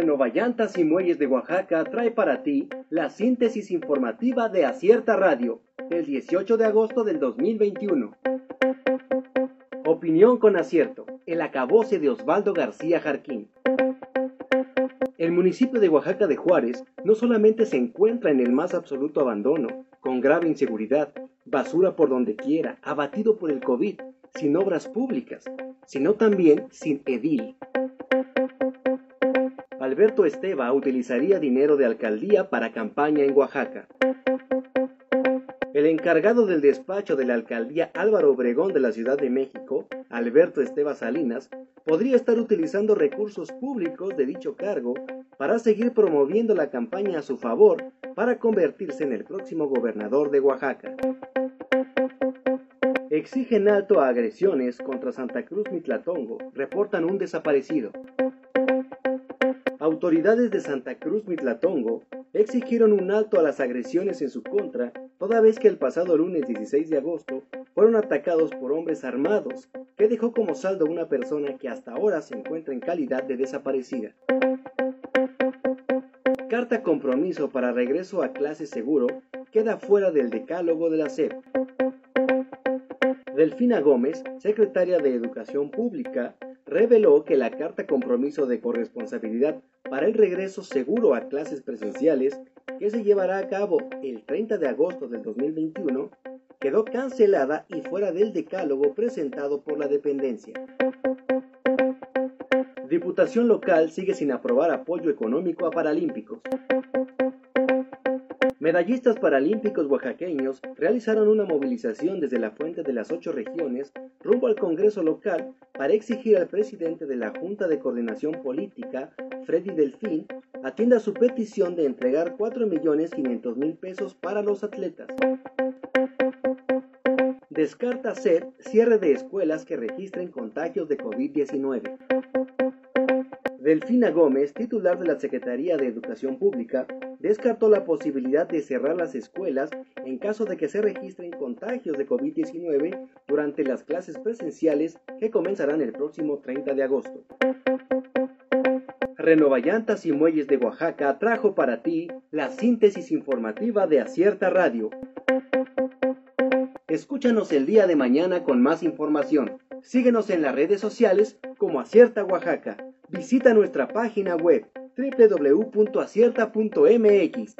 Renovallantas y Muelles de Oaxaca trae para ti la síntesis informativa de Acierta Radio del 18 de agosto del 2021. Opinión con acierto. El acabose de Osvaldo García Jarquín. El municipio de Oaxaca de Juárez no solamente se encuentra en el más absoluto abandono, con grave inseguridad, basura por donde quiera, abatido por el COVID, sin obras públicas, sino también sin edil. Alberto Esteba utilizaría dinero de alcaldía para campaña en Oaxaca. El encargado del despacho de la alcaldía Álvaro Obregón de la Ciudad de México, Alberto Esteba Salinas, podría estar utilizando recursos públicos de dicho cargo para seguir promoviendo la campaña a su favor para convertirse en el próximo gobernador de Oaxaca. Exigen alto a agresiones contra Santa Cruz Mitlatongo, reportan un desaparecido. Autoridades de Santa Cruz Mitlatongo exigieron un alto a las agresiones en su contra, toda vez que el pasado lunes 16 de agosto fueron atacados por hombres armados, que dejó como saldo una persona que hasta ahora se encuentra en calidad de desaparecida. Carta compromiso para regreso a clase seguro queda fuera del decálogo de la SEP. Delfina Gómez, secretaria de Educación Pública, reveló que la carta compromiso de corresponsabilidad para el regreso seguro a clases presenciales que se llevará a cabo el 30 de agosto del 2021 quedó cancelada y fuera del decálogo presentado por la dependencia. Diputación local sigue sin aprobar apoyo económico a paralímpicos. Medallistas paralímpicos oaxaqueños realizaron una movilización desde la fuente de las ocho regiones rumbo al Congreso local para exigir al presidente de la Junta de Coordinación Política, Freddy Delfín, atienda su petición de entregar 4.500.000 pesos para los atletas. Descarta SED cierre de escuelas que registren contagios de COVID-19. Delfina Gómez, titular de la Secretaría de Educación Pública, descartó la posibilidad de cerrar las escuelas en caso de que se registren contagios de COVID-19 durante las clases presenciales que comenzarán el próximo 30 de agosto. Renovallantas y Muelles de Oaxaca trajo para ti la síntesis informativa de Acierta Radio. Escúchanos el día de mañana con más información. Síguenos en las redes sociales como Acierta Oaxaca. Visita nuestra página web www.acierta.mx.